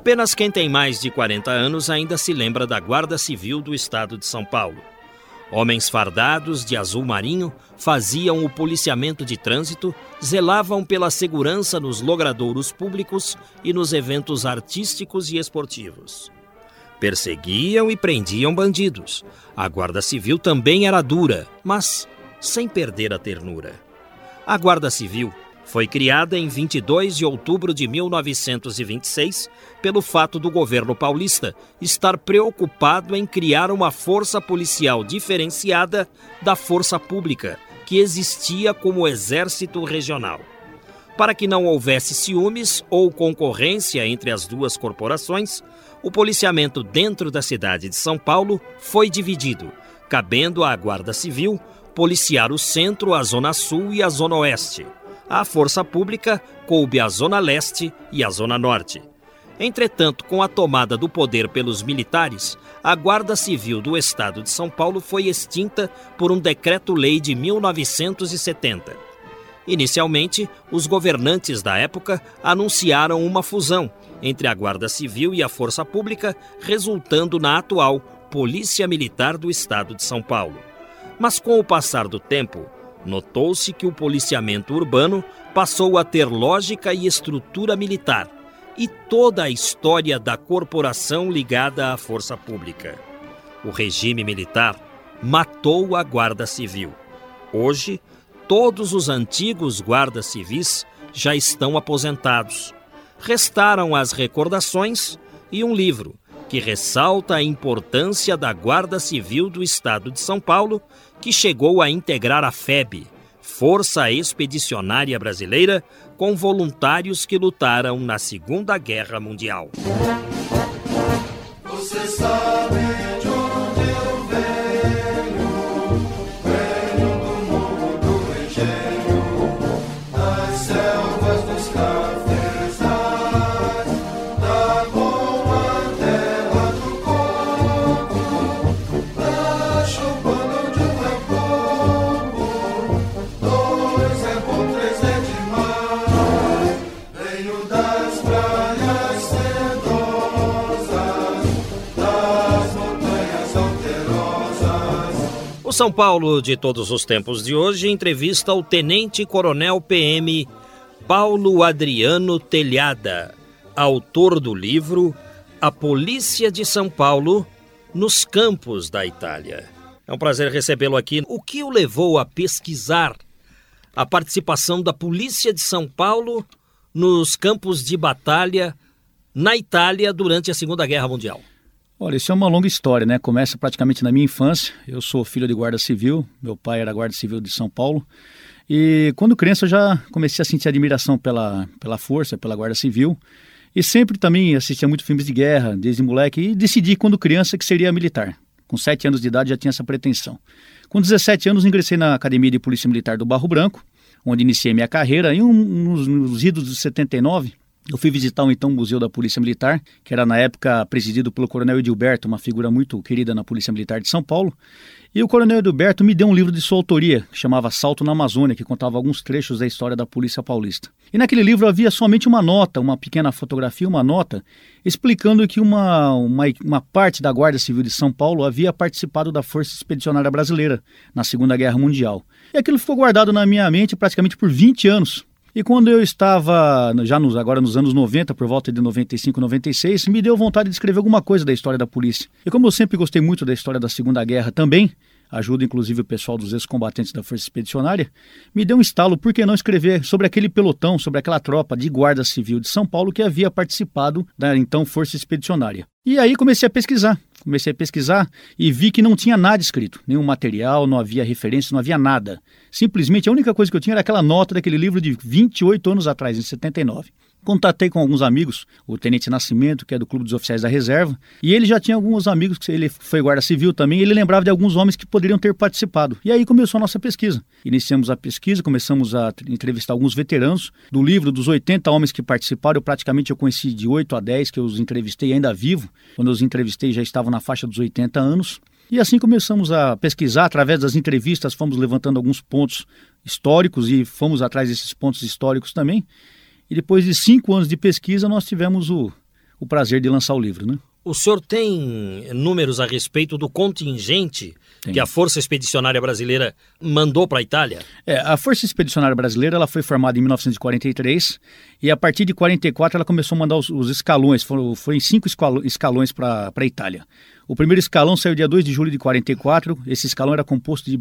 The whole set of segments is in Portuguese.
Apenas quem tem mais de 40 anos ainda se lembra da Guarda Civil do Estado de São Paulo. Homens fardados de azul marinho faziam o policiamento de trânsito, zelavam pela segurança nos logradouros públicos e nos eventos artísticos e esportivos. Perseguiam e prendiam bandidos. A Guarda Civil também era dura, mas sem perder a ternura. A Guarda Civil foi criada em 22 de outubro de 1926 pelo fato do governo paulista estar preocupado em criar uma força policial diferenciada da força pública que existia como exército regional. Para que não houvesse ciúmes ou concorrência entre as duas corporações, o policiamento dentro da cidade de São Paulo foi dividido, cabendo à Guarda Civil policiar o centro, a Zona Sul e a Zona Oeste a Força Pública coube a Zona Leste e a Zona Norte. Entretanto, com a tomada do poder pelos militares, a Guarda Civil do Estado de São Paulo foi extinta por um decreto-lei de 1970. Inicialmente, os governantes da época anunciaram uma fusão entre a Guarda Civil e a Força Pública, resultando na atual Polícia Militar do Estado de São Paulo. Mas com o passar do tempo, notou-se que o policiamento urbano passou a ter lógica e estrutura militar e toda a história da corporação ligada à força pública. O regime militar matou a Guarda Civil. Hoje, todos os antigos guardas civis já estão aposentados. Restaram as recordações e um livro que ressalta a importância da Guarda Civil do Estado de São Paulo, que chegou a integrar a FEB, Força Expedicionária Brasileira, com voluntários que lutaram na Segunda Guerra Mundial. Você sabe São Paulo de todos os tempos de hoje entrevista o Tenente Coronel PM Paulo Adriano Telhada, autor do livro A Polícia de São Paulo nos Campos da Itália. É um prazer recebê-lo aqui. O que o levou a pesquisar a participação da Polícia de São Paulo nos campos de batalha na Itália durante a Segunda Guerra Mundial? Olha, isso é uma longa história, né? Começa praticamente na minha infância. Eu sou filho de guarda civil, meu pai era guarda civil de São Paulo. E quando criança eu já comecei a sentir admiração pela, pela força, pela guarda civil. E sempre também assistia muito filmes de guerra, desde moleque, e decidi quando criança que seria militar. Com sete anos de idade já tinha essa pretensão. Com 17 anos ingressei na Academia de Polícia Militar do Barro Branco, onde iniciei minha carreira. E um, nos, nos idos de 79, eu fui visitar o então Museu da Polícia Militar, que era na época presidido pelo Coronel Edilberto, uma figura muito querida na Polícia Militar de São Paulo. E o Coronel Edilberto me deu um livro de sua autoria, que chamava Salto na Amazônia, que contava alguns trechos da história da Polícia Paulista. E naquele livro havia somente uma nota, uma pequena fotografia, uma nota, explicando que uma, uma, uma parte da Guarda Civil de São Paulo havia participado da Força Expedicionária Brasileira na Segunda Guerra Mundial. E aquilo ficou guardado na minha mente praticamente por 20 anos. E quando eu estava, já nos, agora nos anos 90, por volta de 95, 96, me deu vontade de escrever alguma coisa da história da polícia. E como eu sempre gostei muito da história da Segunda Guerra também, ajuda inclusive o pessoal dos ex-combatentes da Força Expedicionária, me deu um estalo por que não escrever sobre aquele pelotão, sobre aquela tropa de guarda civil de São Paulo que havia participado da então Força Expedicionária. E aí comecei a pesquisar. Comecei a pesquisar e vi que não tinha nada escrito, nenhum material, não havia referência, não havia nada. Simplesmente a única coisa que eu tinha era aquela nota daquele livro de 28 anos atrás, em 79. Contatei com alguns amigos, o Tenente Nascimento, que é do Clube dos Oficiais da Reserva, e ele já tinha alguns amigos, que ele foi guarda civil também, ele lembrava de alguns homens que poderiam ter participado. E aí começou a nossa pesquisa. Iniciamos a pesquisa, começamos a entrevistar alguns veteranos. Do livro, dos 80 homens que participaram, eu praticamente eu conheci de 8 a 10, que eu os entrevistei ainda vivo. Quando eu os entrevistei já estavam na faixa dos 80 anos. E assim começamos a pesquisar, através das entrevistas, fomos levantando alguns pontos históricos e fomos atrás desses pontos históricos também. E depois de cinco anos de pesquisa, nós tivemos o, o prazer de lançar o livro. Né? O senhor tem números a respeito do contingente tem. que a Força Expedicionária Brasileira mandou para a Itália? É, a Força Expedicionária Brasileira ela foi formada em 1943 e a partir de 44 ela começou a mandar os, os escalões, foram, foi em cinco escalões para a Itália. O primeiro escalão saiu dia 2 de julho de 44, esse escalão era composto de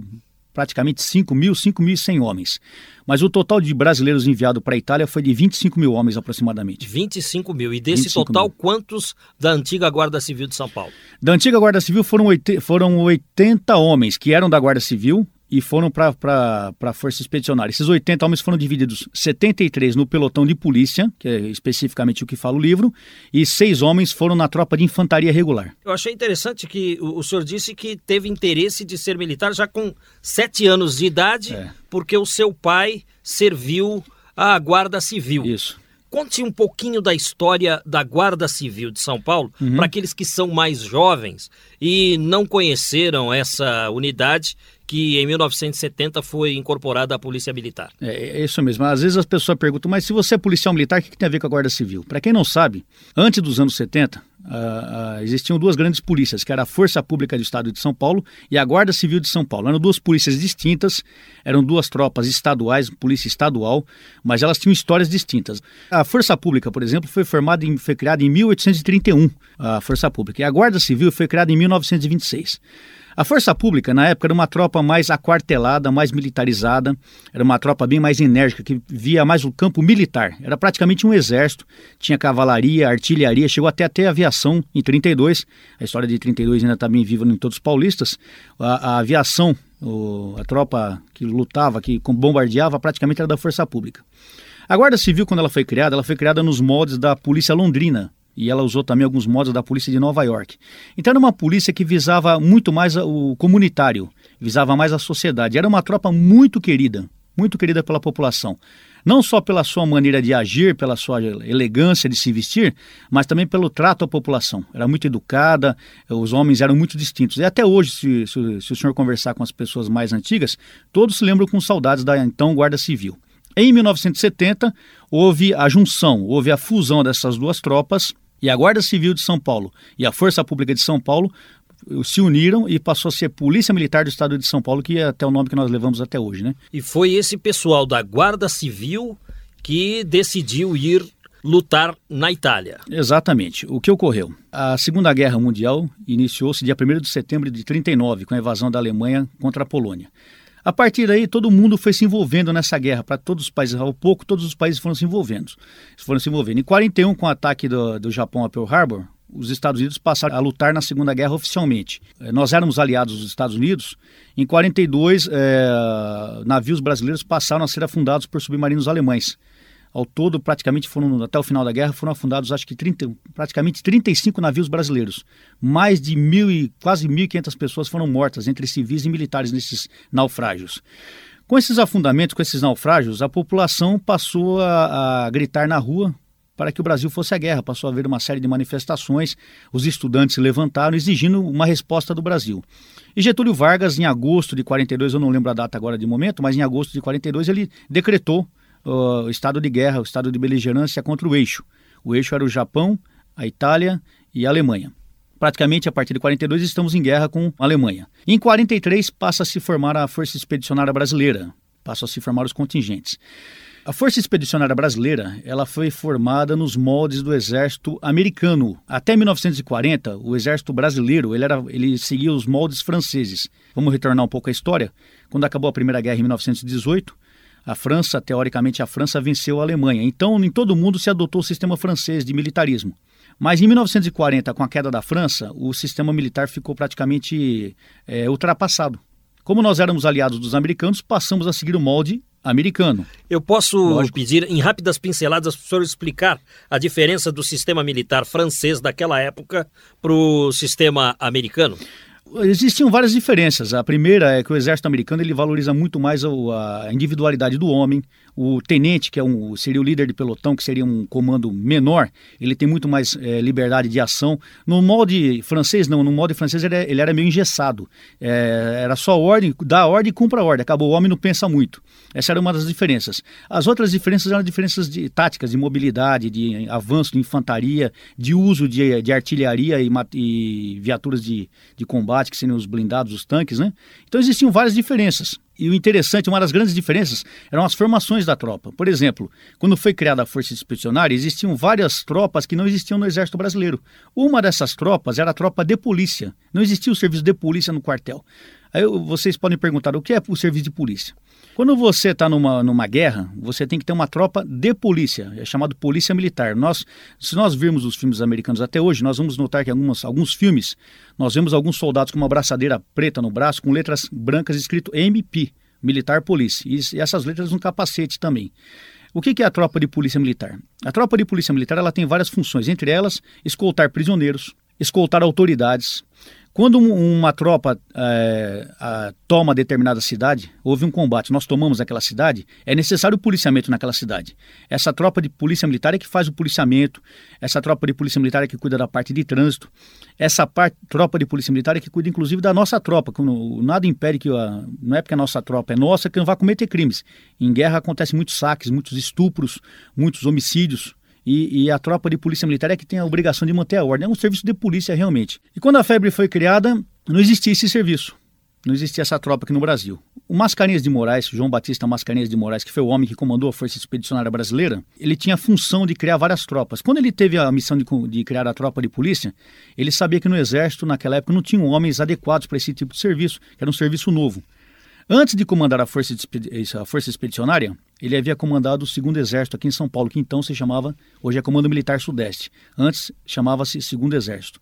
praticamente 5 mil, 5.100 homens. Mas o total de brasileiros enviados para a Itália foi de 25 mil homens aproximadamente. 25 mil. E desse total, mil. quantos da antiga Guarda Civil de São Paulo? Da antiga Guarda Civil foram, 80, foram 80 homens que eram da Guarda Civil e foram para a Força Expedicionária. Esses 80 homens foram divididos 73 no pelotão de polícia, que é especificamente o que fala o livro, e seis homens foram na tropa de infantaria regular. Eu achei interessante que o, o senhor disse que teve interesse de ser militar já com sete anos de idade, é. porque o seu pai serviu à Guarda Civil. Isso. Conte um pouquinho da história da Guarda Civil de São Paulo uhum. para aqueles que são mais jovens e não conheceram essa unidade que em 1970 foi incorporada à Polícia Militar. É, é, isso mesmo. Às vezes as pessoas perguntam, mas se você é policial militar, o que tem a ver com a Guarda Civil? Para quem não sabe, antes dos anos 70, Uh, existiam duas grandes polícias, que era a Força Pública do Estado de São Paulo e a Guarda Civil de São Paulo. Eram duas polícias distintas, eram duas tropas estaduais, polícia estadual, mas elas tinham histórias distintas. A Força Pública, por exemplo, foi formada em, foi criada em 1831, a Força Pública, e a Guarda Civil foi criada em 1926. A Força Pública, na época, era uma tropa mais aquartelada, mais militarizada, era uma tropa bem mais enérgica, que via mais o campo militar. Era praticamente um exército, tinha cavalaria, artilharia, chegou até a ter aviação em 32. A história de 32 ainda está bem viva em todos os paulistas. A, a aviação, o, a tropa que lutava, que bombardeava, praticamente era da Força Pública. A Guarda Civil, quando ela foi criada, ela foi criada nos moldes da Polícia Londrina, e ela usou também alguns modos da polícia de Nova York. Então era uma polícia que visava muito mais o comunitário, visava mais a sociedade. Era uma tropa muito querida, muito querida pela população. Não só pela sua maneira de agir, pela sua elegância de se vestir, mas também pelo trato à população. Era muito educada, os homens eram muito distintos. E até hoje, se, se, se o senhor conversar com as pessoas mais antigas, todos se lembram com saudades da então Guarda Civil. Em 1970, houve a junção, houve a fusão dessas duas tropas e a Guarda Civil de São Paulo e a Força Pública de São Paulo se uniram e passou a ser Polícia Militar do Estado de São Paulo, que é até o nome que nós levamos até hoje, né? E foi esse pessoal da Guarda Civil que decidiu ir lutar na Itália. Exatamente. O que ocorreu? A Segunda Guerra Mundial iniciou-se dia 1 de setembro de 39, com a invasão da Alemanha contra a Polônia. A partir daí, todo mundo foi se envolvendo nessa guerra, para todos os países, ao pouco, todos os países foram se envolvendo. Foram se envolvendo. Em 41, com o ataque do, do Japão a Pearl Harbor, os Estados Unidos passaram a lutar na Segunda Guerra oficialmente. Eh, nós éramos aliados dos Estados Unidos. Em 42, é, eh, navios brasileiros passaram a ser afundados por submarinos alemães. Ao todo, praticamente foram, até o final da guerra, foram afundados acho que 30, praticamente 35 navios brasileiros. Mais de mil e quase 1.500 pessoas foram mortas, entre civis e militares, nesses naufrágios. Com esses afundamentos, com esses naufrágios, a população passou a, a gritar na rua para que o Brasil fosse à guerra. Passou a haver uma série de manifestações, os estudantes se levantaram exigindo uma resposta do Brasil. E Getúlio Vargas, em agosto de 42, eu não lembro a data agora de momento, mas em agosto de 42 ele decretou o estado de guerra, o estado de beligerância contra o eixo. O eixo era o Japão, a Itália e a Alemanha. Praticamente a partir de 42 estamos em guerra com a Alemanha. Em 43 passa a se formar a Força Expedicionária Brasileira, passam a se formar os contingentes. A Força Expedicionária Brasileira ela foi formada nos moldes do Exército Americano. Até 1940, o Exército Brasileiro ele, era, ele seguia os moldes franceses. Vamos retornar um pouco à história. Quando acabou a Primeira Guerra em 1918, a França, teoricamente, a França venceu a Alemanha. Então, em todo o mundo se adotou o sistema francês de militarismo. Mas em 1940, com a queda da França, o sistema militar ficou praticamente é, ultrapassado. Como nós éramos aliados dos americanos, passamos a seguir o molde americano. Eu posso Lógico. pedir, em rápidas pinceladas, para o senhor explicar a diferença do sistema militar francês daquela época para o sistema americano? Existiam várias diferenças. A primeira é que o exército americano ele valoriza muito mais a individualidade do homem, o tenente, que é um, seria o líder de pelotão, que seria um comando menor, ele tem muito mais é, liberdade de ação. No molde francês, não, no molde francês ele, ele era meio engessado. É, era só ordem, dá ordem e cumpra a ordem. Acabou, o homem não pensa muito. Essa era uma das diferenças. As outras diferenças eram diferenças de táticas, de mobilidade, de avanço de infantaria, de uso de, de artilharia e, e viaturas de, de combate, que seriam os blindados, os tanques, né? Então existiam várias diferenças. E o interessante, uma das grandes diferenças eram as formações da tropa. Por exemplo, quando foi criada a Força Expedicionária, existiam várias tropas que não existiam no Exército Brasileiro. Uma dessas tropas era a tropa de polícia. Não existia o serviço de polícia no quartel. Aí vocês podem perguntar o que é o serviço de polícia? Quando você está numa, numa guerra, você tem que ter uma tropa de polícia, é chamado polícia militar. Nós, se nós virmos os filmes americanos até hoje, nós vamos notar que algumas, alguns filmes nós vemos alguns soldados com uma braçadeira preta no braço, com letras brancas escrito MP, Militar Police, e, e essas letras no capacete também. O que é a tropa de polícia militar? A tropa de polícia militar ela tem várias funções, entre elas escoltar prisioneiros, escoltar autoridades, quando uma tropa é, a, toma determinada cidade, houve um combate, nós tomamos aquela cidade, é necessário o policiamento naquela cidade. Essa tropa de polícia militar é que faz o policiamento, essa tropa de polícia militar é que cuida da parte de trânsito, essa tropa de polícia militar é que cuida inclusive da nossa tropa. Quando, nada impede que, a, não é porque a nossa tropa é nossa que não vai cometer crimes. Em guerra acontecem muitos saques, muitos estupros, muitos homicídios, e, e, a tropa de polícia militar é que tem a obrigação de manter a ordem. É um serviço de polícia realmente. E quando a febre foi criada, não existia esse serviço. Não existia essa tropa aqui no Brasil. O Mascarenhas de Moraes, João Batista Mascarenhas de Moraes, que foi o homem que comandou a Força Expedicionária Brasileira, ele tinha a função de criar várias tropas. Quando ele teve a missão de, de criar a tropa de polícia, ele sabia que no Exército, naquela época, não tinham homens adequados para esse tipo de serviço, que era um serviço novo. Antes de comandar a Força, a Força Expedicionária, ele havia comandado o segundo exército aqui em São Paulo, que então se chamava, hoje é Comando Militar Sudeste. Antes chamava-se Segundo Exército.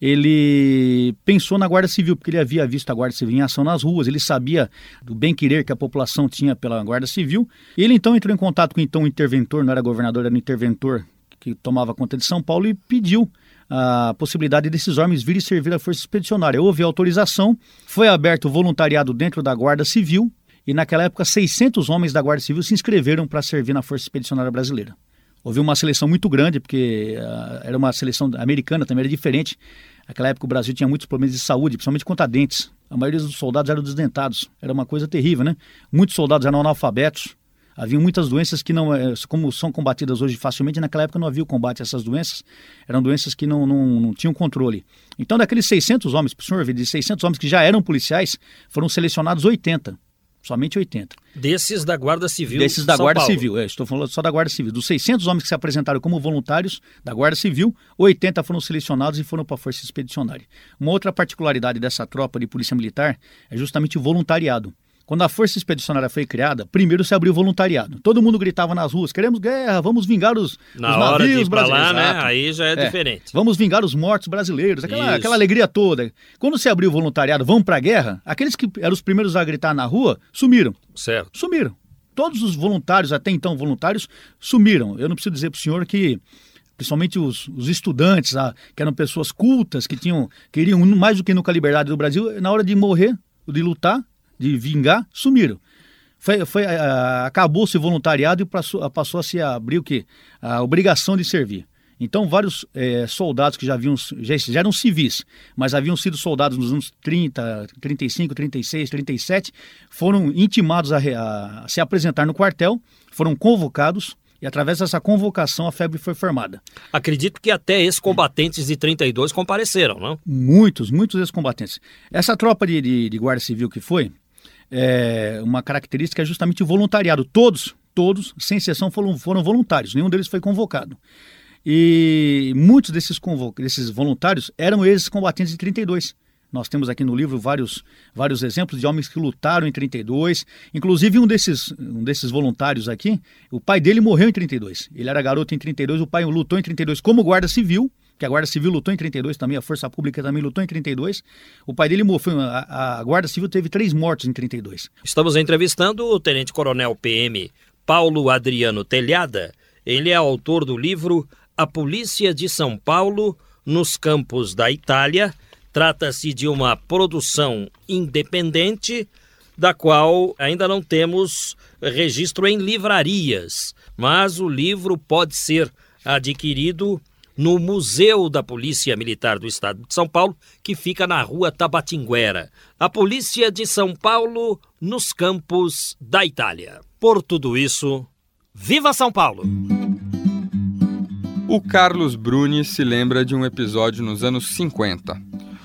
Ele pensou na Guarda Civil, porque ele havia visto a Guarda Civil em ação nas ruas, ele sabia do bem-querer que a população tinha pela Guarda Civil. Ele então entrou em contato com então, o interventor, não era governador, era o interventor que tomava conta de São Paulo e pediu a possibilidade desses homens virem servir a Força Expedicionária. Houve autorização, foi aberto voluntariado dentro da Guarda Civil, e naquela época 600 homens da Guarda Civil se inscreveram para servir na Força Expedicionária Brasileira. Houve uma seleção muito grande, porque uh, era uma seleção americana, também era diferente. Naquela época o Brasil tinha muitos problemas de saúde, principalmente contra dentes. A maioria dos soldados eram desdentados. Era uma coisa terrível, né? Muitos soldados eram analfabetos. Havia muitas doenças que não, eh, como são combatidas hoje facilmente, naquela época não havia o combate a essas doenças. Eram doenças que não, não, não tinham controle. Então, daqueles 600 homens, para o senhor ver, de 600 homens que já eram policiais, foram selecionados 80 somente 80. Desses da Guarda Civil Desses da São Guarda Paulo. Civil, é, estou falando só da Guarda Civil. Dos 600 homens que se apresentaram como voluntários da Guarda Civil, 80 foram selecionados e foram para a Força Expedicionária. Uma outra particularidade dessa tropa de polícia militar é justamente o voluntariado. Quando a Força Expedicionária foi criada, primeiro se abriu o voluntariado. Todo mundo gritava nas ruas: queremos guerra, vamos vingar os, Na os hora de brasileiros. Lá, né? Aí já é, é, diferente. Vamos vingar os mortos brasileiros, aquela, aquela alegria toda. Quando se abriu o voluntariado, vamos para a guerra, aqueles que eram os primeiros a gritar na rua sumiram. Certo. Sumiram. Todos os voluntários, até então voluntários, sumiram. Eu não preciso dizer para o senhor que principalmente os, os estudantes, ah, que eram pessoas cultas, que tinham queriam mais do que nunca a liberdade do Brasil, na hora de morrer, de lutar, de vingar, sumiram. Foi, foi, uh, acabou-se o voluntariado e passou, passou a se abrir o quê? A obrigação de servir. Então, vários é, soldados que já, haviam, já, já eram civis, mas haviam sido soldados nos anos 30, 35, 36, 37, foram intimados a, a, a se apresentar no quartel, foram convocados e através dessa convocação a febre foi formada. Acredito que até ex-combatentes de 32 compareceram, não? Muitos, muitos ex-combatentes. Essa tropa de, de, de guarda civil que foi, é, uma característica é justamente o voluntariado. Todos, todos, sem exceção, foram, foram voluntários, nenhum deles foi convocado. E muitos desses, desses voluntários eram ex-combatentes de 32. Nós temos aqui no livro vários, vários exemplos de homens que lutaram em 32. Inclusive, um desses, um desses voluntários aqui, o pai dele morreu em 32. Ele era garoto em 32, o pai lutou em 32 como guarda civil, que a Guarda Civil lutou em 32 também, a Força Pública também lutou em 32. O pai dele morreu, a, a Guarda Civil teve três mortos em 32. Estamos entrevistando o Tenente Coronel PM Paulo Adriano Telhada. Ele é autor do livro A Polícia de São Paulo nos Campos da Itália Trata-se de uma produção independente, da qual ainda não temos registro em livrarias, mas o livro pode ser adquirido no Museu da Polícia Militar do Estado de São Paulo, que fica na rua Tabatinguera. A Polícia de São Paulo nos campos da Itália. Por tudo isso, viva São Paulo! O Carlos Bruni se lembra de um episódio nos anos 50.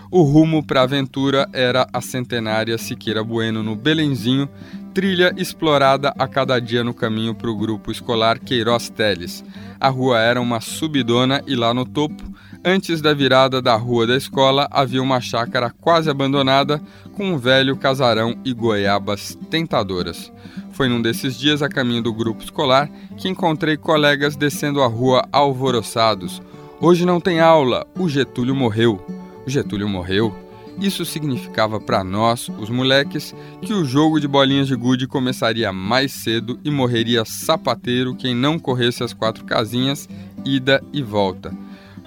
O rumo para a aventura era a centenária Siqueira Bueno no Belenzinho, trilha explorada a cada dia no caminho para o grupo escolar Queiroz Teles. A rua era uma subidona e lá no topo, antes da virada da rua da escola, havia uma chácara quase abandonada com um velho casarão e goiabas tentadoras. Foi num desses dias a caminho do grupo escolar que encontrei colegas descendo a rua alvoroçados. Hoje não tem aula, o Getúlio morreu. Getúlio morreu, isso significava para nós, os moleques, que o jogo de bolinhas de gude começaria mais cedo e morreria sapateiro quem não corresse as quatro casinhas, ida e volta.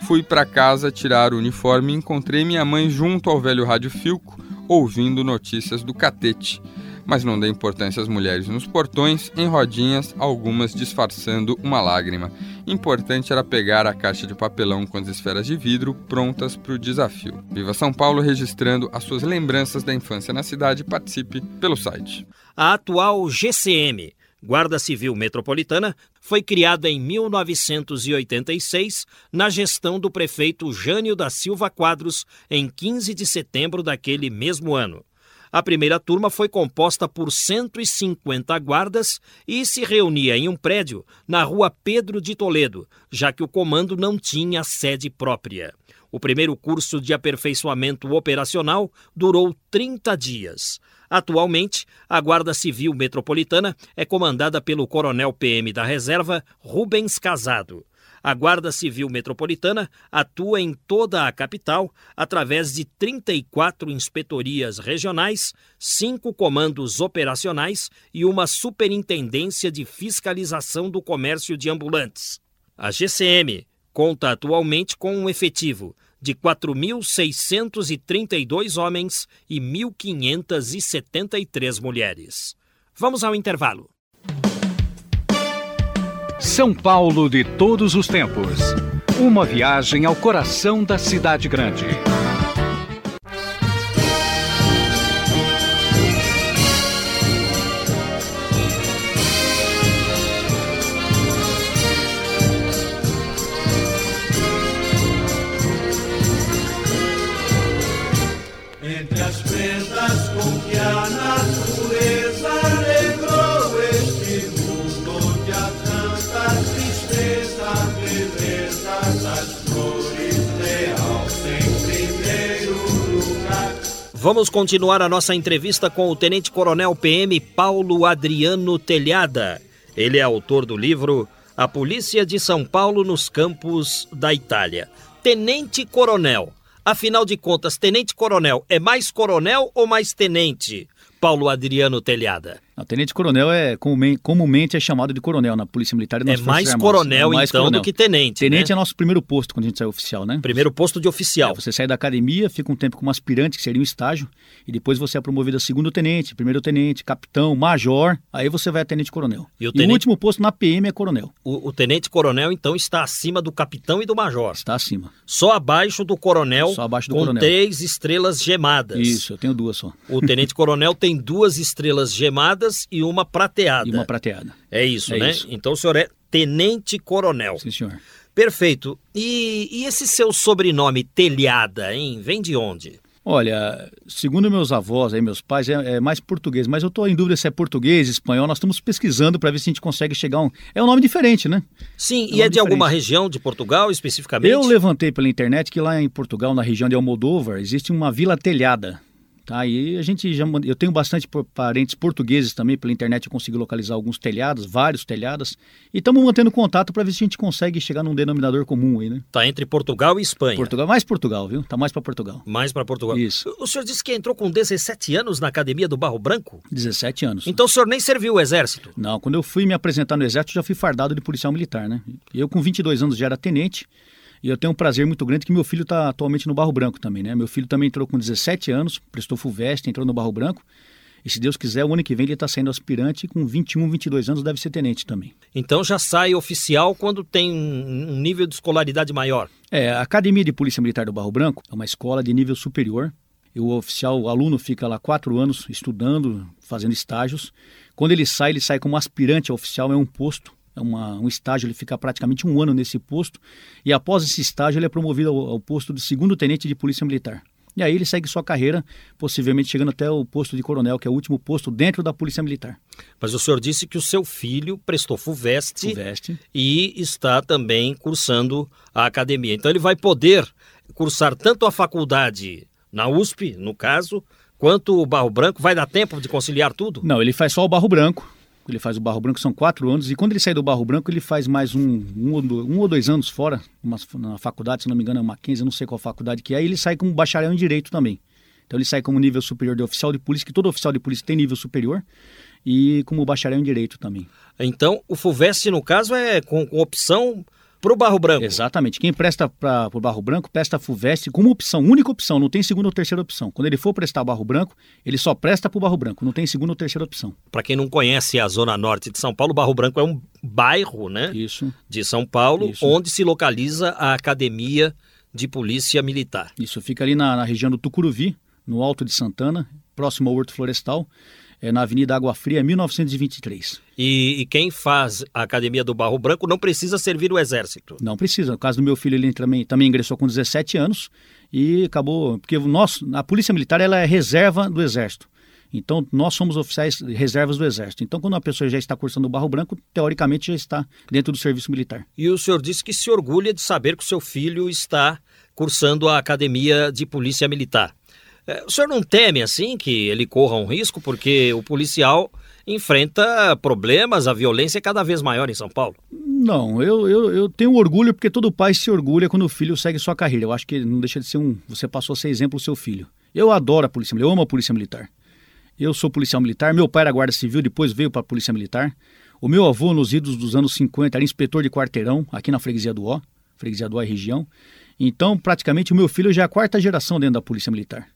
Fui para casa tirar o uniforme e encontrei minha mãe junto ao velho rádio Filco, ouvindo notícias do catete mas não dei importância às mulheres nos portões, em rodinhas, algumas disfarçando uma lágrima. Importante era pegar a caixa de papelão com as esferas de vidro prontas para o desafio. Viva São Paulo registrando as suas lembranças da infância na cidade. Participe pelo site. A atual GCM, Guarda Civil Metropolitana, foi criada em 1986 na gestão do prefeito Jânio da Silva Quadros em 15 de setembro daquele mesmo ano. A primeira turma foi composta por 150 guardas e se reunia em um prédio na rua Pedro de Toledo, já que o comando não tinha sede própria. O primeiro curso de aperfeiçoamento operacional durou 30 dias. Atualmente, a Guarda Civil Metropolitana é comandada pelo Coronel PM da Reserva Rubens Casado. A Guarda Civil Metropolitana atua em toda a capital através de 34 inspetorias regionais, cinco comandos operacionais e uma superintendência de fiscalização do comércio de ambulantes. A GCM conta atualmente com um efetivo de 4.632 homens e 1.573 mulheres. Vamos ao intervalo. São Paulo de todos os tempos. Uma viagem ao coração da cidade grande. Vamos continuar a nossa entrevista com o Tenente Coronel PM Paulo Adriano Telhada. Ele é autor do livro A Polícia de São Paulo nos Campos da Itália. Tenente Coronel. Afinal de contas, Tenente Coronel é mais coronel ou mais tenente? Paulo Adriano Telhada. O tenente coronel é comumente é chamado de coronel na Polícia Militar e É mais coronel, é mais então, coronel. do que tenente. Tenente né? é nosso primeiro posto quando a gente sai oficial, né? Primeiro posto de oficial. É, você sai da academia, fica um tempo como aspirante, que seria um estágio, e depois você é promovido a segundo tenente, primeiro tenente, capitão, major, aí você vai a tenente coronel. E o, tenente... e o último posto na PM é coronel. O, o, tenente coronel, então, está acima do capitão e do major. Está acima. Só abaixo do coronel. Só abaixo do com coronel. três estrelas gemadas. Isso, eu tenho duas só. O tenente coronel tem duas estrelas gemadas e uma prateada. E uma prateada. É isso, é né? Isso. Então o senhor é tenente coronel. Sim, senhor. Perfeito. E, e esse seu sobrenome, Telhada, hein? Vem de onde? Olha, segundo meus avós, aí, meus pais, é, é mais português, mas eu estou em dúvida se é português, espanhol. Nós estamos pesquisando para ver se a gente consegue chegar a um. É um nome diferente, né? Sim, É um e é de alguma diferente. região de Portugal especificamente? Eu levantei pela internet que lá em Portugal, na região de Almodóvar, existe uma vila telhada. Tá? E a gente já, eu tenho bastante parentes portugueses também, pela internet eu consigo localizar alguns telhados, vários telhados. E estamos mantendo contato para ver se a gente consegue chegar num denominador comum aí, né? Tá entre Portugal e Espanha. Portugal, mais Portugal, viu? Tá mais para Portugal. Mais para Portugal. Isso. O senhor disse que entrou com 17 anos na Academia do Barro Branco? 17 anos. Então o senhor nem serviu o exército? Não, quando eu fui me apresentar no exército, eu já fui fardado de policial militar, né? Eu com 22 anos já era tenente e eu tenho um prazer muito grande que meu filho está atualmente no Barro Branco também, né? Meu filho também entrou com 17 anos, prestou FUVEST, entrou no Barro Branco e se Deus quiser, o ano que vem ele está saindo aspirante e com 21, 22 anos deve ser tenente também. Então já sai oficial quando tem um nível de escolaridade maior. É, a Academia de Polícia Militar do Barro Branco é uma escola de nível superior. E o oficial, o aluno fica lá quatro anos estudando, fazendo estágios. Quando ele sai, ele sai como aspirante a oficial, é um posto, uma, um estágio, ele fica praticamente um ano nesse posto. E após esse estágio, ele é promovido ao, ao posto de segundo tenente de Polícia Militar. E aí ele segue sua carreira, possivelmente chegando até o posto de coronel, que é o último posto dentro da Polícia Militar. Mas o senhor disse que o seu filho prestou FUVEST FUVEST. e está também cursando a academia. Então ele vai poder cursar tanto a faculdade na USP, no caso, quanto o Barro Branco. Vai dar tempo de conciliar tudo? Não, ele faz só o Barro Branco. Ele faz o Barro Branco, são quatro anos. E quando ele sai do Barro Branco, ele faz mais um, um, um ou dois anos fora, uma, na faculdade, se não me engano é uma 15, eu não sei qual faculdade que é. E ele sai como bacharel em Direito também. Então ele sai como nível superior de oficial de polícia, que todo oficial de polícia tem nível superior. E como bacharel em Direito também. Então o FUVEST, no caso, é com, com opção para o Barro Branco. Exatamente. Quem presta para o Barro Branco, presta a FUVEST como opção, única opção, não tem segunda ou terceira opção. Quando ele for prestar Barro Branco, ele só presta para o Barro Branco, não tem segunda ou terceira opção. Para quem não conhece a zona norte de São Paulo, Barro Branco é um bairro, né, Isso. de São Paulo, Isso. onde se localiza a Academia de Polícia Militar. Isso fica ali na, na região do Tucuruvi, no Alto de Santana, próximo ao Horto Florestal, é, na Avenida Água Fria, 1923. E, e quem faz a Academia do Barro Branco não precisa servir o Exército. Não precisa. No caso do meu filho, ele também, também ingressou com 17 anos e acabou. Porque o nosso, a Polícia Militar ela é reserva do Exército. Então, nós somos oficiais reservas do Exército. Então, quando uma pessoa já está cursando o Barro Branco, teoricamente já está dentro do serviço militar. E o senhor disse que se orgulha de saber que o seu filho está cursando a Academia de Polícia Militar. Eh, O senhor não teme, assim, que ele corra um risco? Porque o policial enfrenta problemas, a violência é cada vez maior em São Paulo. Não, eu, eu, eu tenho orgulho porque todo pai se orgulha quando o filho segue sua carreira. Eu acho que não deixa de ser um. Você passou a ser exemplo do seu filho. Eu adoro a Polícia Militar, eu amo a Polícia Militar. Eu sou policial militar, meu pai era guarda civil, depois veio para a Polícia Militar. O meu avô, nos idos dos anos 50, era inspetor de quarteirão, aqui na freguesia do Ó, freguesia do Ó e região. Então, praticamente, o meu filho já é a quarta geração dentro da Polícia Militar.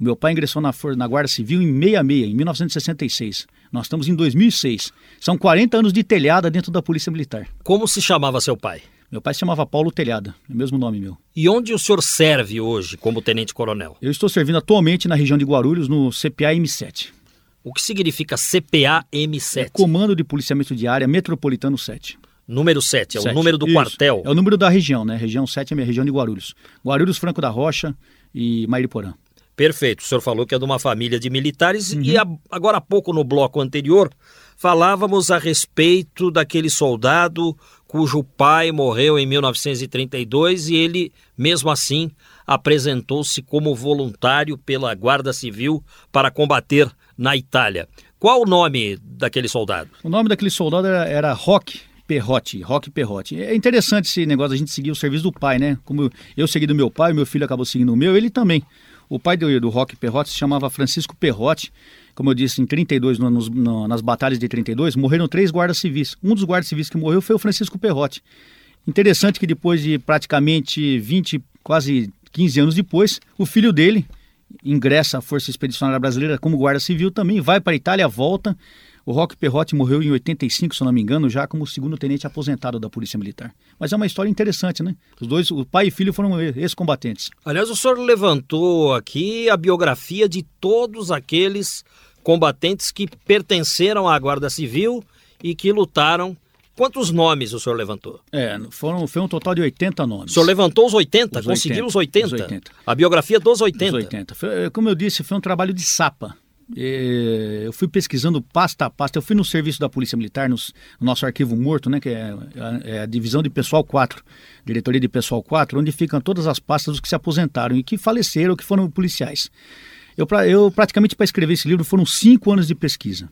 O meu pai ingressou na, na Guarda Civil em 66, em 1966. Nós estamos em 2006. São 40 anos de telhada dentro da Polícia Militar. Como se chamava seu pai? Meu pai se chamava Paulo Telhada, é o mesmo nome meu. E onde o senhor serve hoje como tenente-coronel? Eu estou servindo atualmente na região de Guarulhos, no CPA M7. O que significa CPA M7? É Comando de Policiamento de Área Metropolitano 7. Número 7, é o Sete. número do Isso. quartel. É o número da região, né? Região 7 é a minha região de Guarulhos. Guarulhos, Franco da Rocha e Mairiporã. Perfeito. O senhor falou que é de uma família de militares Uhum. e a- agora há pouco no bloco anterior falávamos a respeito daquele soldado cujo pai morreu em 1932 e ele, mesmo assim, apresentou-se como voluntário pela Guarda Civil para combater na Itália. Qual o nome daquele soldado? O nome daquele soldado era, era Roque Perrotti, Roque Perrotti. É interessante esse negócio da gente seguir o serviço do pai, né? Como eu segui do meu pai, meu filho acabou seguindo o meu, ele também. O pai do, do Roque Perrotti se chamava Francisco Perrotti. Como eu disse, em 32, no- no- nas batalhas de 32, morreram três guardas civis. Um dos guardas civis que morreu foi o Francisco Perrotti. Interessante que depois de praticamente 20, quase 15 anos depois, o filho dele ingressa à Força Expedicionária Brasileira como guarda civil também, vai para a Itália, volta. O Roque Perrotti morreu em 85, se não me engano, já como segundo tenente aposentado da Polícia Militar. Mas é uma história interessante, né? Os dois, o pai e filho foram ex-combatentes. Aliás, o senhor levantou aqui a biografia de todos aqueles combatentes que pertenceram à Guarda Civil e que lutaram Quantos nomes o senhor levantou? É, foram, foi um total de 80 nomes. O senhor levantou os 80, Os conseguiu 80, os 80. os 80. A biografia dos 80. Os 80. Foi, como eu disse, foi um trabalho de sapa. É, Eu fui pesquisando pasta a pasta. Eu fui no serviço da Polícia Militar, nos- no nosso arquivo morto, né, que é a, é a divisão de pessoal 4, diretoria de pessoal 4, onde ficam todas as pastas dos que se aposentaram e que faleceram, que foram policiais. Eu, eu praticamente para escrever esse livro foram cinco anos de pesquisa.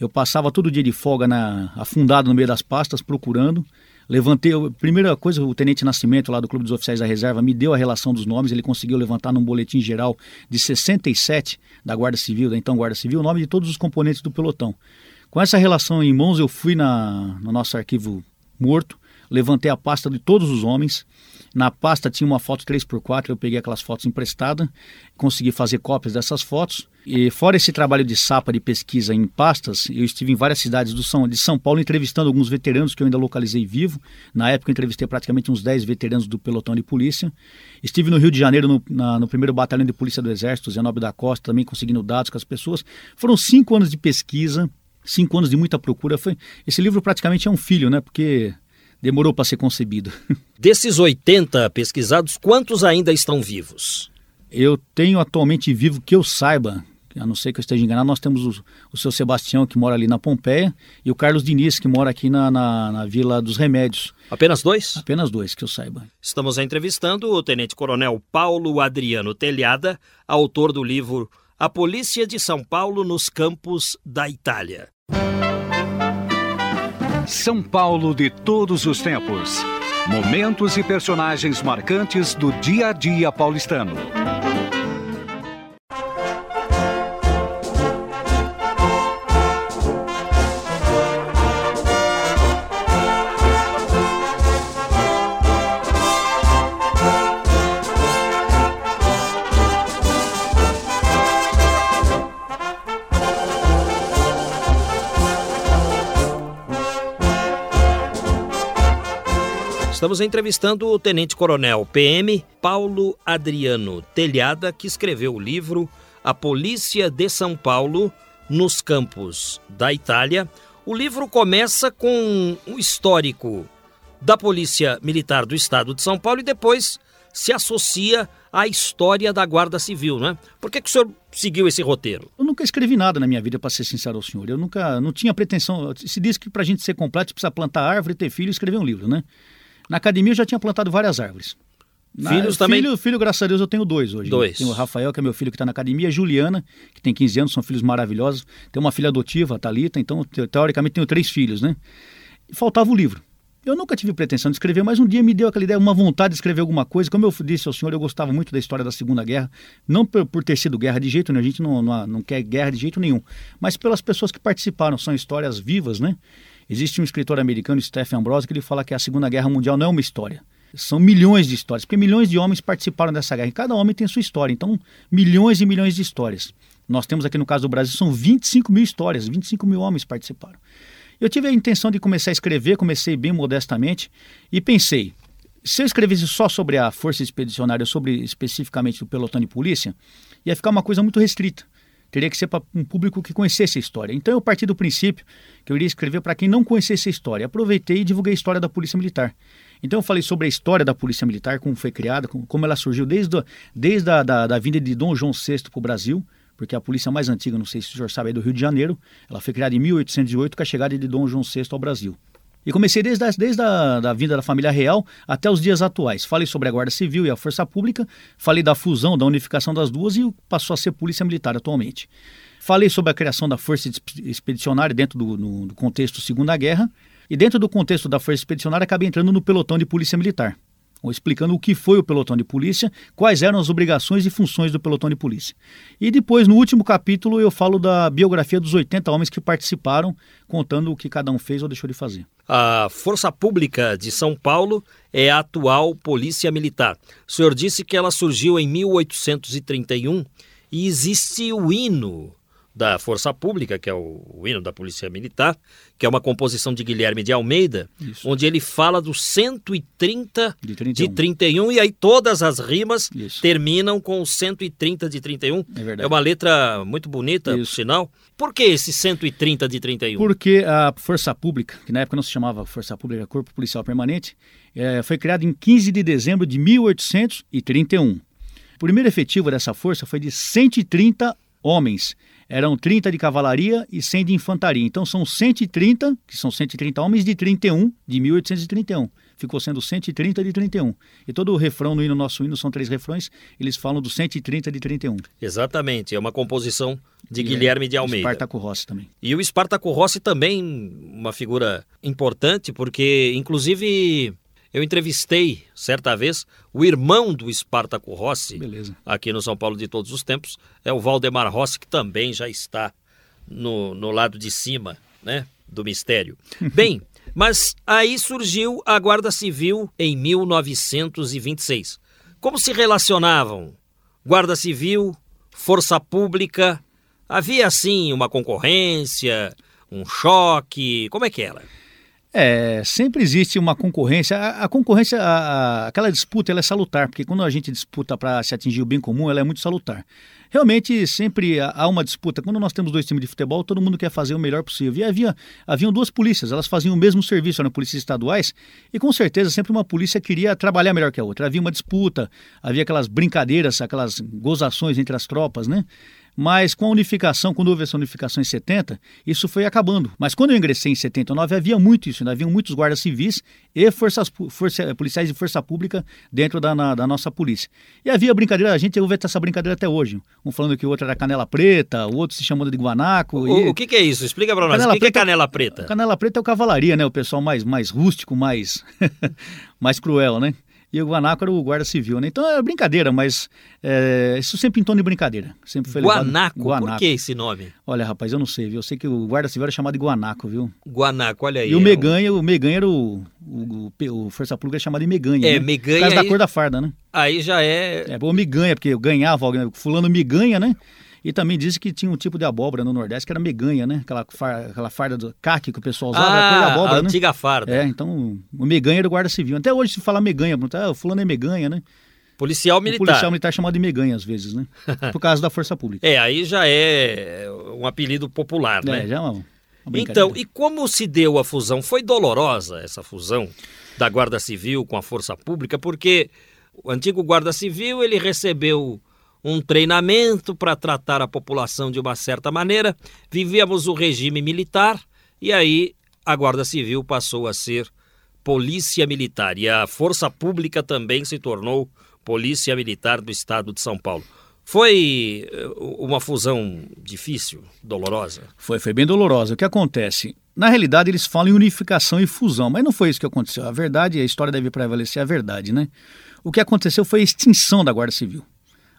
Eu passava todo dia de folga na, afundado no meio das pastas, procurando. Levantei, a primeira coisa, o Tenente Nascimento, lá do Clube dos Oficiais da Reserva, me deu a relação dos nomes. Ele conseguiu levantar num boletim geral de 67 da Guarda Civil, da então Guarda Civil, o nome de todos os componentes do pelotão. Com essa relação em mãos, eu fui na, no nosso arquivo morto, levantei a pasta de todos os homens. Na pasta tinha uma foto 3x4, eu peguei aquelas fotos emprestadas, consegui fazer cópias dessas fotos. E fora esse trabalho de sapa de pesquisa em pastas, eu estive em várias cidades do São, de São Paulo entrevistando alguns veteranos que eu ainda localizei vivo. Na época entrevistei praticamente uns 10 veteranos do pelotão de polícia. Estive no Rio de Janeiro, no, na- no primeiro batalhão de polícia do Exército, Zenobe da Costa, também conseguindo dados com as pessoas. Foram cinco anos de pesquisa, cinco anos de muita procura. Foi, esse livro praticamente é um filho, né? Porque demorou para ser concebido. Desses 80 pesquisados, quantos ainda estão vivos? Eu tenho atualmente vivo que eu saiba, a não ser que eu esteja enganado, nós temos o, o seu Sebastião, que mora ali na Pompeia, e o Carlos Diniz, que mora aqui na, na, na Vila dos Remédios. Apenas dois? Apenas dois que eu saiba. Estamos entrevistando o tenente-coronel Paulo Adriano Telhada, autor do livro A Polícia de São Paulo nos Campos da Itália. São Paulo de todos os tempos. Momentos e personagens marcantes do dia a dia paulistano. Estamos entrevistando o tenente-coronel PM Paulo Adriano Telhada, que escreveu o livro A Polícia de São Paulo nos Campos da Itália. O livro começa com um histórico da Polícia Militar do Estado de São Paulo e depois se associa à história da Guarda Civil, né? Por que, que o senhor seguiu esse roteiro? Eu nunca escrevi nada na minha vida, para ser sincero ao senhor. Eu nunca, não tinha pretensão. Se diz que para a gente ser completo, precisa plantar árvore, ter filho e escrever um livro, né? Na academia eu já tinha plantado várias árvores. Na- Filhos também? Filho, filho, graças a Deus, eu tenho dois hoje. Dois. Tenho o Rafael, que é meu filho que está na academia, e a Juliana, que tem 15 anos, são filhos maravilhosos. Tem uma filha adotiva, a Thalita, então, te- teoricamente, tenho três filhos, né? Faltava o livro. Eu nunca tive pretensão de escrever, mas um dia me deu aquela ideia, uma vontade de escrever alguma coisa. Como eu disse ao senhor, eu gostava muito da história da Segunda Guerra, não por, por ter sido guerra de jeito nenhum, a gente não, não, não quer guerra de jeito nenhum, mas pelas pessoas que participaram, são histórias vivas, né? Existe um escritor americano, Stephen Ambrose, que ele fala que a Segunda Guerra Mundial não é uma história. São milhões de histórias, porque milhões de homens participaram dessa guerra. E cada homem tem sua história. Então, milhões e milhões de histórias. Nós temos aqui no caso do Brasil, são 25 mil histórias, 25 mil homens participaram. Eu tive a intenção de começar a escrever, comecei bem modestamente e pensei, se eu escrevesse só sobre a força expedicionária, sobre especificamente o pelotão de polícia, ia ficar uma coisa muito restrita. Teria que ser para um público que conhecesse a história. Então eu parti do princípio que eu iria escrever para quem não conhecesse a história. Aproveitei e divulguei a história da Polícia Militar. Então eu falei sobre a história da Polícia Militar, como foi criada, como, ela surgiu desde, a- desde a da, da vinda de Dom João VI para o Brasil, porque a polícia mais antiga, não sei se o senhor sabe, é do Rio de Janeiro. Ela foi criada em 1808 com a chegada de Dom João VI ao Brasil. E comecei desde, a, desde a da vinda da família real até os dias atuais. Falei sobre a Guarda Civil e a Força Pública, falei da fusão, da unificação das duas e passou a ser Polícia Militar atualmente. Falei sobre a criação da Força Exp- Expedicionária dentro do, no- do contexto Segunda Guerra e dentro do contexto da Força Expedicionária acabei entrando no pelotão de Polícia Militar, explicando o que foi o pelotão de polícia, quais eram as obrigações e funções do pelotão de polícia. E depois, no último capítulo, eu falo da biografia dos 80 homens que participaram, contando o que cada um fez ou deixou de fazer. A Força Pública de São Paulo é a atual Polícia Militar. O senhor disse que ela surgiu em 1831 e existe o hino da Força Pública, que é o, o, hino da Polícia Militar, que é uma composição de Guilherme de Almeida, Isso. onde ele fala dos 130 de 31. de 31, e aí todas as rimas Isso. terminam com o 130 de 31. É, verdade. é uma letra muito bonita, Isso. por sinal. Por que esse 130 de 31? Porque a Força Pública, que na época não se chamava Força Pública, Corpo Policial Permanente, é, foi criada em 15 de dezembro de 1831. O primeiro efetivo dessa força foi de 130 homens eram 30 de cavalaria e 100 de infantaria. Então são 130, que são 130 homens de 31, de 1831. Ficou sendo 130 de 31. E todo o refrão no hino, nosso hino, são três refrões, eles falam do 130 de 31. Exatamente, é uma composição de e Guilherme é, de Almeida. Espartaco Rossi também. E o Espartaco Rossi também, uma figura importante, porque inclusive eu entrevistei, certa vez, o irmão do Espartaco Rossi, Beleza. aqui no São Paulo de todos os tempos, é o Valdemar Rossi, que também já está no, no lado de cima né, do mistério. Bem, mas aí surgiu a Guarda Civil em 1926. Como se relacionavam Guarda Civil, Força Pública? Havia, assim, uma concorrência, um choque? Como é que era? É, sempre existe uma concorrência. A, a concorrência, a, a, aquela disputa, ela é salutar, porque quando a gente disputa para se atingir o bem comum, ela é muito salutar. Realmente, sempre há uma disputa. Quando nós temos dois times de futebol, todo mundo quer fazer o melhor possível. E havia haviam duas polícias, elas faziam o mesmo serviço, eram polícias estaduais, e com certeza sempre uma polícia queria trabalhar melhor que a outra. Havia uma disputa, havia aquelas brincadeiras, aquelas gozações entre as tropas, né? Mas com a unificação, quando houve essa unificação em 70, isso foi acabando. Mas quando eu ingressei em 79, havia muito isso, ainda haviam muitos guardas civis e forças, força, policiais de força pública dentro da, na, da nossa polícia. E havia brincadeira, a gente ouve essa brincadeira até hoje. Um falando que o outro era canela preta, o outro se chamando de guanaco. O, e... o que, que, é isso? Explica para nós. Canela o que, preta, que é canela preta? Canela preta é o cavalaria, né? O pessoal mais, mais rústico, mais, mais cruel, né? E o Guanaco era o guarda civil, né? Então é brincadeira, mas é, isso sempre em tom de brincadeira. Sempre foi Guanaco? Guanaco. Por que esse nome? Olha, rapaz, eu não sei, viu? Eu sei que o guarda civil era chamado de Guanaco, viu? Guanaco, olha aí. E o é Meganha, o Meganha era o, o, o, o Força Pública era chamado de Meganha. É, né? Meganha. Por causa aí, da cor da farda, né? Aí já é. É, bom, me ganha, porque eu ganhava, fulano me ganha, né? E também disse que tinha um tipo de abóbora no Nordeste que era meganha, né? Aquela, far, aquela farda do caque que o pessoal usava, ah, a cor da abóbora, a né? antiga farda. É, então o meganha era o guarda civil. Até hoje se fala meganha, ah, o fulano é meganha, né? Policial militar. O policial militar é chamado de meganha às vezes, né? Por causa da força pública. É, aí já é um apelido popular, né? É, já é uma, uma Então, e como se deu a fusão? Foi dolorosa essa fusão da Guarda Civil com a Força Pública, porque o antigo Guarda Civil ele recebeu um treinamento para tratar a população de uma certa maneira. Vivíamos o regime militar e aí a Guarda Civil passou a ser Polícia Militar e a Força Pública também se tornou Polícia Militar do Estado de São Paulo. Foi eh, uma fusão difícil, dolorosa? Foi, foi bem dolorosa. O que acontece? Na realidade, eles falam em unificação e fusão, mas não foi isso que aconteceu. A verdade, a história deve prevalecer a verdade, né? O que aconteceu foi a extinção da Guarda Civil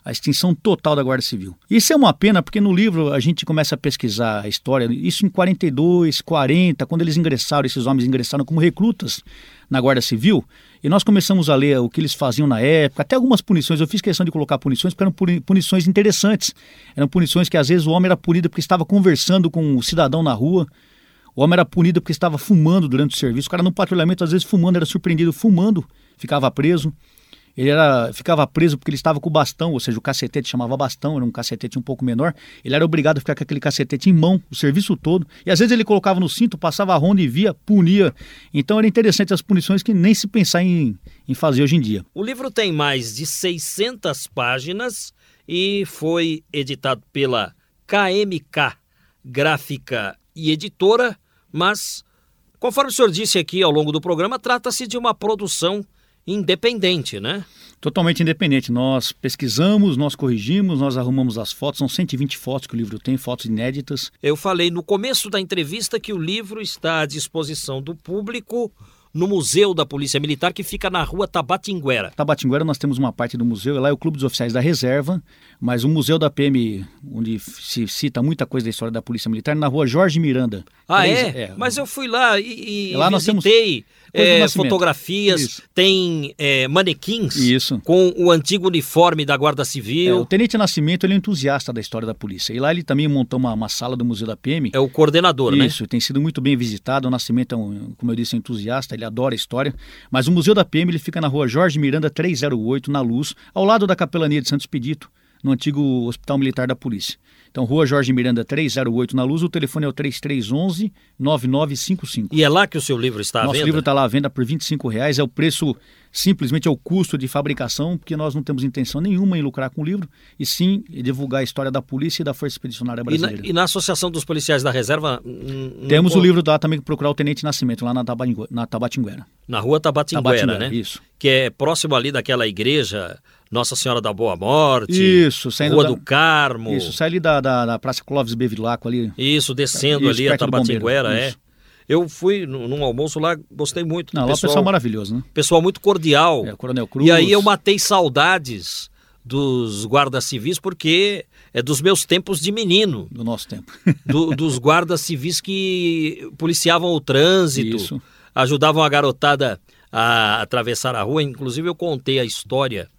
a extinção total da Guarda Civil. Isso é uma pena porque no livro a gente começa a pesquisar a história, isso em 42, 40, quando eles ingressaram, esses homens ingressaram como recrutas na Guarda Civil, e nós começamos a ler o que eles faziam na época, até algumas punições, eu fiz questão de colocar punições porque eram punições interessantes. Eram punições que às vezes o homem era punido porque estava conversando com o cidadão na rua, o homem era punido porque estava fumando durante o serviço, o cara no patrulhamento às vezes fumando, era surpreendido fumando, ficava preso. Ele era, ficava preso porque ele estava com o bastão, ou seja, o cacetete chamava bastão, era um cacetete um pouco menor. Ele era obrigado a ficar com aquele cacetete em mão o serviço todo. E às vezes ele colocava no cinto, passava a ronda e via, punia. Então era interessante as punições que nem se pensar em, em fazer hoje em dia. O livro tem mais de 600 páginas e foi editado pela KMK Gráfica e Editora, mas, conforme o senhor disse aqui ao longo do programa, trata-se de uma produção independente, né? Totalmente independente. Nós pesquisamos, nós corrigimos, nós arrumamos as fotos. São 120 fotos que o livro tem, fotos inéditas. Eu falei no começo da entrevista que o livro está à disposição do público no Museu da Polícia Militar, que fica na rua Tabatinguera. Tabatinguera, nós temos uma parte do museu, lá é o Clube dos Oficiais da Reserva, mas o Museu da PM, onde se cita muita coisa da história da Polícia Militar, na rua Jorge Miranda. Ah, é? é? Mas eu fui lá e, e lá visitei. É, fotografias, tem é, manequins Isso. com o antigo uniforme da Guarda Civil. É, o Tenente Nascimento ele é entusiasta da história da polícia. E lá ele também montou uma, uma sala do Museu da PM. É o coordenador, né? Isso, tem sido muito bem visitado. O Nascimento é, um, como eu disse, um entusiasta, ele adora a história. Mas o Museu da PM ele fica na rua Jorge Miranda 308, na Luz, ao lado da Capelania de Santos Pedito, no antigo Hospital Militar da Polícia. Então, Rua Jorge Miranda 308 na Luz, o telefone é o 3311 9955. E é lá que o seu livro está à Nosso venda? livro está lá à venda por 25 reais, é o preço, simplesmente é o custo de fabricação, porque nós não temos intenção nenhuma em lucrar com o livro, e sim divulgar a história da polícia e da Força Expedicionária E na, Brasileira. e na Associação dos Policiais da Reserva? Temos o livro lá também que procurar o Tenente Nascimento, lá na Tabatinguera. Na rua Tabatinguera, Tabatinguera, né? isso. Que é próximo ali daquela igreja Nossa Senhora da Boa Morte. Isso, saindo Rua da- do Carmo. Isso, sai ali da, da, da Praça Clóvis Bevilacqua ali. Isso, descendo Isso, ali a Bombeiro, Tabatinguera, é. isso. Eu fui num almoço lá, gostei muito. Não, lá o pessoal maravilhoso, né? pessoal muito cordial. É, o Coronel Cruz. E aí eu matei saudades dos guardas civis, porque é dos meus tempos de menino. Do nosso tempo. do- dos guardas civis que policiavam o trânsito, Isso. ajudavam a garotada a atravessar a rua. Inclusive, eu contei a história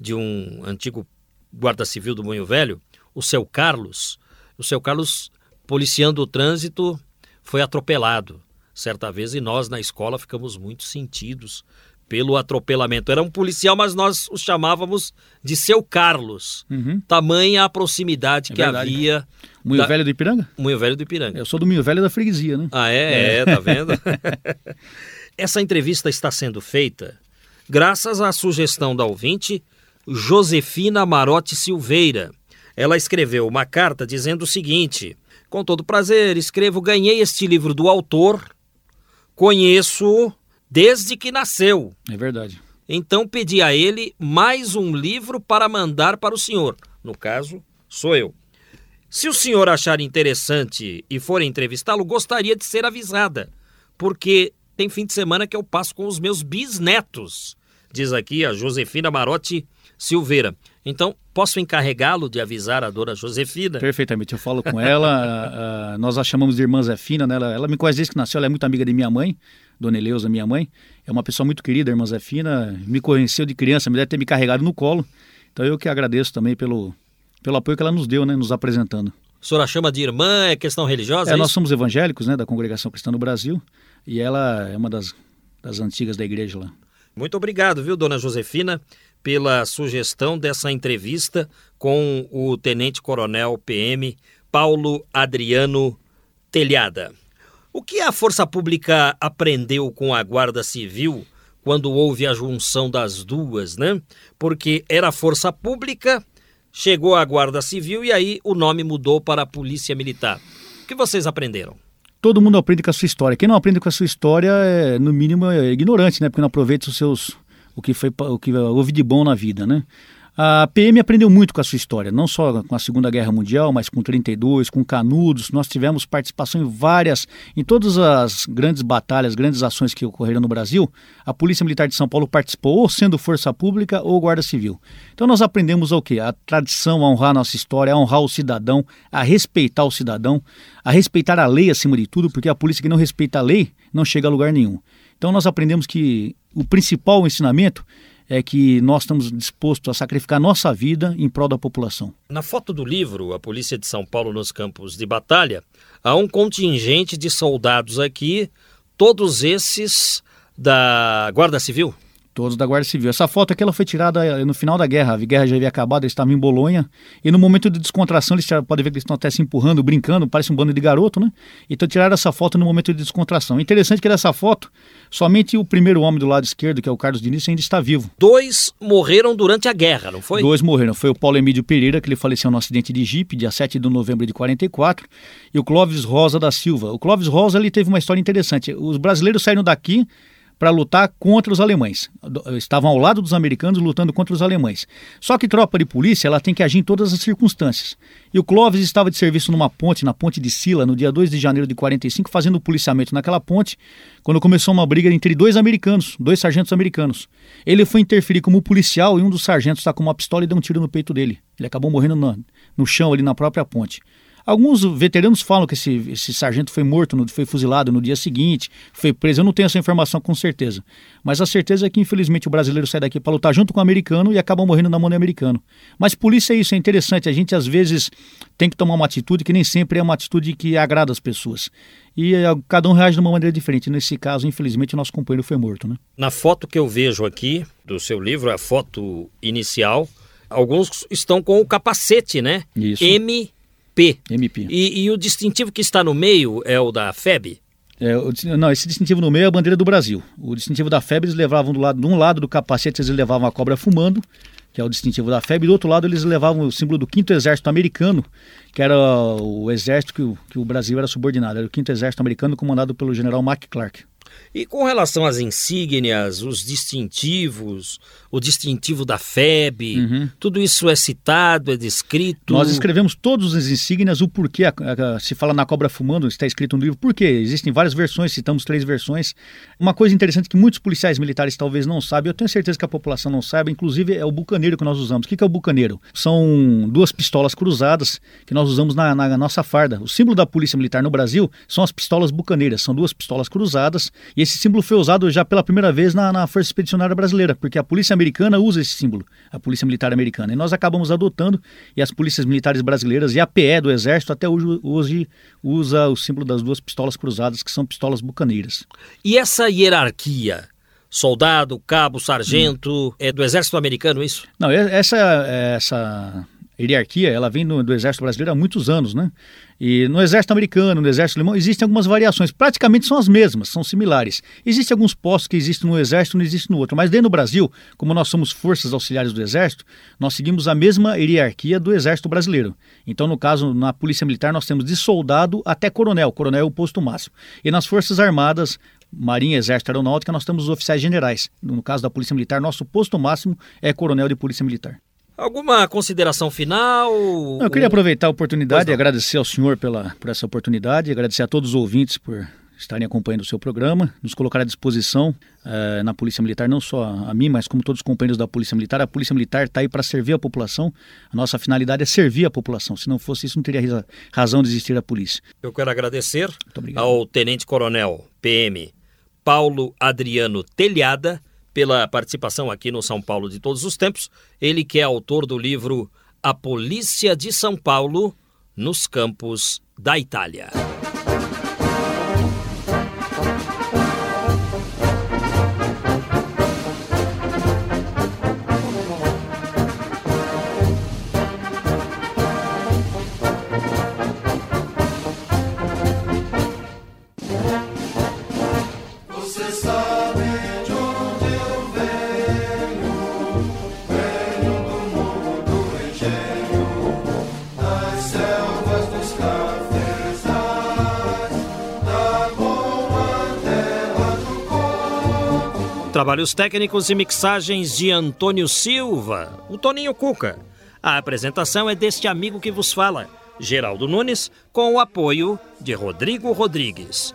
de um antigo guarda civil do Moinho Velho, o seu Carlos. O seu Carlos, policiando o trânsito, foi atropelado certa vez e nós na escola ficamos muito sentidos pelo atropelamento. Era um policial, mas nós o chamávamos de seu Carlos. Uhum. Tamanha a proximidade É que verdade. havia. Moinho Da- Velho do Ipiranga? Moinho Velho do Ipiranga. Eu sou do Moinho Velho da freguesia, né? Ah, é? É, tá vendo? Essa entrevista está sendo feita graças à sugestão da ouvinte Josefina Marotti Silveira. Ela escreveu uma carta dizendo o seguinte: Com todo prazer, escrevo, ganhei este livro do autor, conheço desde que nasceu. É verdade. Então pedi a ele mais um livro para mandar para o senhor. No caso, sou eu. Se o senhor achar interessante e for entrevistá-lo, gostaria de ser avisada, porque tem fim de semana que eu passo com os meus bisnetos, diz aqui a Josefina Marotti Silveira. Então, posso encarregá-lo de avisar a dona Josefina? Perfeitamente. Eu falo com ela. a- nós a chamamos de irmã Zefina, né? Ela, ela me conhece desde que nasceu. Ela é muito amiga de minha mãe, Dona Eleusa, minha mãe. É uma pessoa muito querida, a irmã Zefina. Me conheceu de criança, me deve ter me carregado no colo. Então eu que agradeço também pelo, pelo apoio que ela nos deu, né? Nos apresentando. A senhora chama de irmã, é questão religiosa? É, é nós somos evangélicos, né? Da Congregação Cristã no Brasil. E ela é uma das, das antigas da igreja lá. Muito obrigado, viu, dona Josefina, pela sugestão dessa entrevista com o Tenente Coronel PM Paulo Adriano Telhada. O que a Força Pública aprendeu com a Guarda Civil quando houve a junção das duas, né? Porque era Força Pública, chegou a Guarda Civil e aí o nome mudou para Polícia Militar. O que vocês aprenderam? todo mundo aprende com a sua história. Quem não aprende com a sua história é, no mínimo, é ignorante, né? Porque não aproveita os seus o que foi o que houve de bom na vida, né? A PM aprendeu muito com a sua história, não só com a Segunda Guerra Mundial, mas com 32, com Canudos. Nós tivemos participação em várias, em todas as grandes batalhas, grandes ações que ocorreram no Brasil. A Polícia Militar de São Paulo participou, ou sendo Força Pública ou Guarda Civil. Então nós aprendemos o quê? A tradição, a honrar a nossa história, a honrar o cidadão, a respeitar o cidadão, a respeitar a lei acima de tudo, porque a polícia que não respeita a lei não chega a lugar nenhum. Então nós aprendemos que o principal ensinamento é que nós estamos dispostos a sacrificar nossa vida em prol da população. Na foto do livro, A Polícia de São Paulo nos Campos de Batalha, há um contingente de soldados aqui, todos esses da Guarda Civil. Todos da Guarda Civil. Essa foto aqui ela foi tirada eh, no final da guerra. A guerra já havia acabado, eles estavam em Bolonha. E no momento de descontração, eles podem ver que eles estão até se empurrando, brincando, parece um bando de garoto, né? Então tiraram essa foto no momento de descontração. Interessante que nessa foto, somente o primeiro homem do lado esquerdo, que é o Carlos Diniz, ainda está vivo. Dois morreram durante a guerra, não foi? Dois morreram. Foi o Paulo Emílio Pereira, que ele faleceu no acidente de Jeep, dia 7 de novembro de 44, e o Clóvis Rosa da Silva. O Clóvis Rosa ele teve uma história interessante. Os brasileiros saíram daqui para lutar contra os alemães. Estavam ao lado dos americanos lutando contra os alemães. Só que tropa de polícia ela tem que agir em todas as circunstâncias. E o Clóvis estava de serviço numa ponte, na ponte de Sila, no dia 2 de janeiro de 45, fazendo policiamento naquela ponte, quando começou uma briga entre dois americanos, dois sargentos americanos. Ele foi interferir como policial e um dos sargentos está com uma pistola e deu um tiro no peito dele. Ele acabou morrendo no, no chão ali na própria ponte. Alguns veteranos falam que esse, esse sargento foi morto, no, foi fuzilado no dia seguinte, foi preso. Eu não tenho essa informação com certeza. Mas a certeza é que, infelizmente, o brasileiro sai daqui para lutar junto com o americano e acaba morrendo na mão do americano. Mas polícia é isso, é interessante. A gente, às vezes, tem que tomar uma atitude que nem sempre é uma atitude que agrada as pessoas. E eh, cada um reage de uma maneira diferente. Nesse caso, infelizmente, o nosso companheiro foi morto. Né? Na foto que eu vejo aqui do seu livro, a foto inicial, alguns estão com o capacete, né? Isso. MP. MP. E, e o distintivo que está no meio é o da FEB? É, o, não, esse distintivo no meio é a bandeira do Brasil. O distintivo da FEB eles levavam do lado, de um lado do capacete eles levavam a cobra fumando, que é o distintivo da FEB, e do outro lado eles levavam o símbolo do Quinto Exército Americano, que era o exército que o, que o Brasil era subordinado, era o Quinto Exército Americano comandado pelo general Mac Clark. E com relação às insígnias, os distintivos, o distintivo da FEB, Uhum. tudo isso é citado, é descrito? Nós escrevemos todos as insígnias, o porquê, a- a- se fala na cobra fumando, está escrito no livro, por quê? Existem várias versões, citamos três versões. Uma coisa interessante que muitos policiais militares talvez não sabem, eu tenho certeza que a população não sabe, inclusive é o bucaneiro que nós usamos. O que que é o bucaneiro? São duas pistolas cruzadas que nós usamos na, na nossa farda. O símbolo da polícia militar no Brasil são as pistolas bucaneiras, são duas pistolas cruzadas, e esse símbolo foi usado já pela primeira vez na, na Força Expedicionária Brasileira, porque a polícia americana usa esse símbolo, a polícia militar americana, e nós acabamos adotando, e as polícias militares brasileiras e a PE do Exército até hoje, hoje usa o símbolo das duas pistolas cruzadas, que são pistolas bucaneiras. E essa hierarquia? Soldado, cabo, sargento, Hum. é do exército americano isso? Não, essa, essa hierarquia, ela vem do, do Exército Brasileiro há muitos anos, né? E no Exército Americano, no Exército Alemão, existem algumas variações. Praticamente são as mesmas, são similares. Existem alguns postos que existem no Exército e não existem no outro. Mas dentro do Brasil, como nós somos forças auxiliares do Exército, nós seguimos a mesma hierarquia do Exército Brasileiro. Então, no caso, na Polícia Militar, nós temos de soldado até coronel. Coronel é o posto máximo. E nas Forças Armadas, Marinha, Exército, Aeronáutica, nós temos os oficiais generais. No caso da Polícia Militar, nosso posto máximo é coronel de Polícia Militar. Alguma consideração final? Eu queria aproveitar a oportunidade não. e agradecer ao senhor pela, por essa oportunidade, agradecer a todos os ouvintes por estarem acompanhando o seu programa, nos colocar à disposição eh, na Polícia Militar, não só a, mim, mas como todos os companheiros da Polícia Militar. A Polícia Militar está aí para servir a população, a nossa finalidade é servir a população. Se não fosse isso, não teria razão de existir a polícia. Eu quero agradecer ao Tenente Coronel PM Paulo Adriano Telhada pela participação aqui no São Paulo de Todos os Tempos. Ele que é autor do livro A Polícia de São Paulo nos Campos da Itália. Trabalhos técnicos e mixagens de Antônio Silva, o Toninho Cuca. A apresentação é deste amigo que vos fala, Geraldo Nunes, com o apoio de Rodrigo Rodrigues.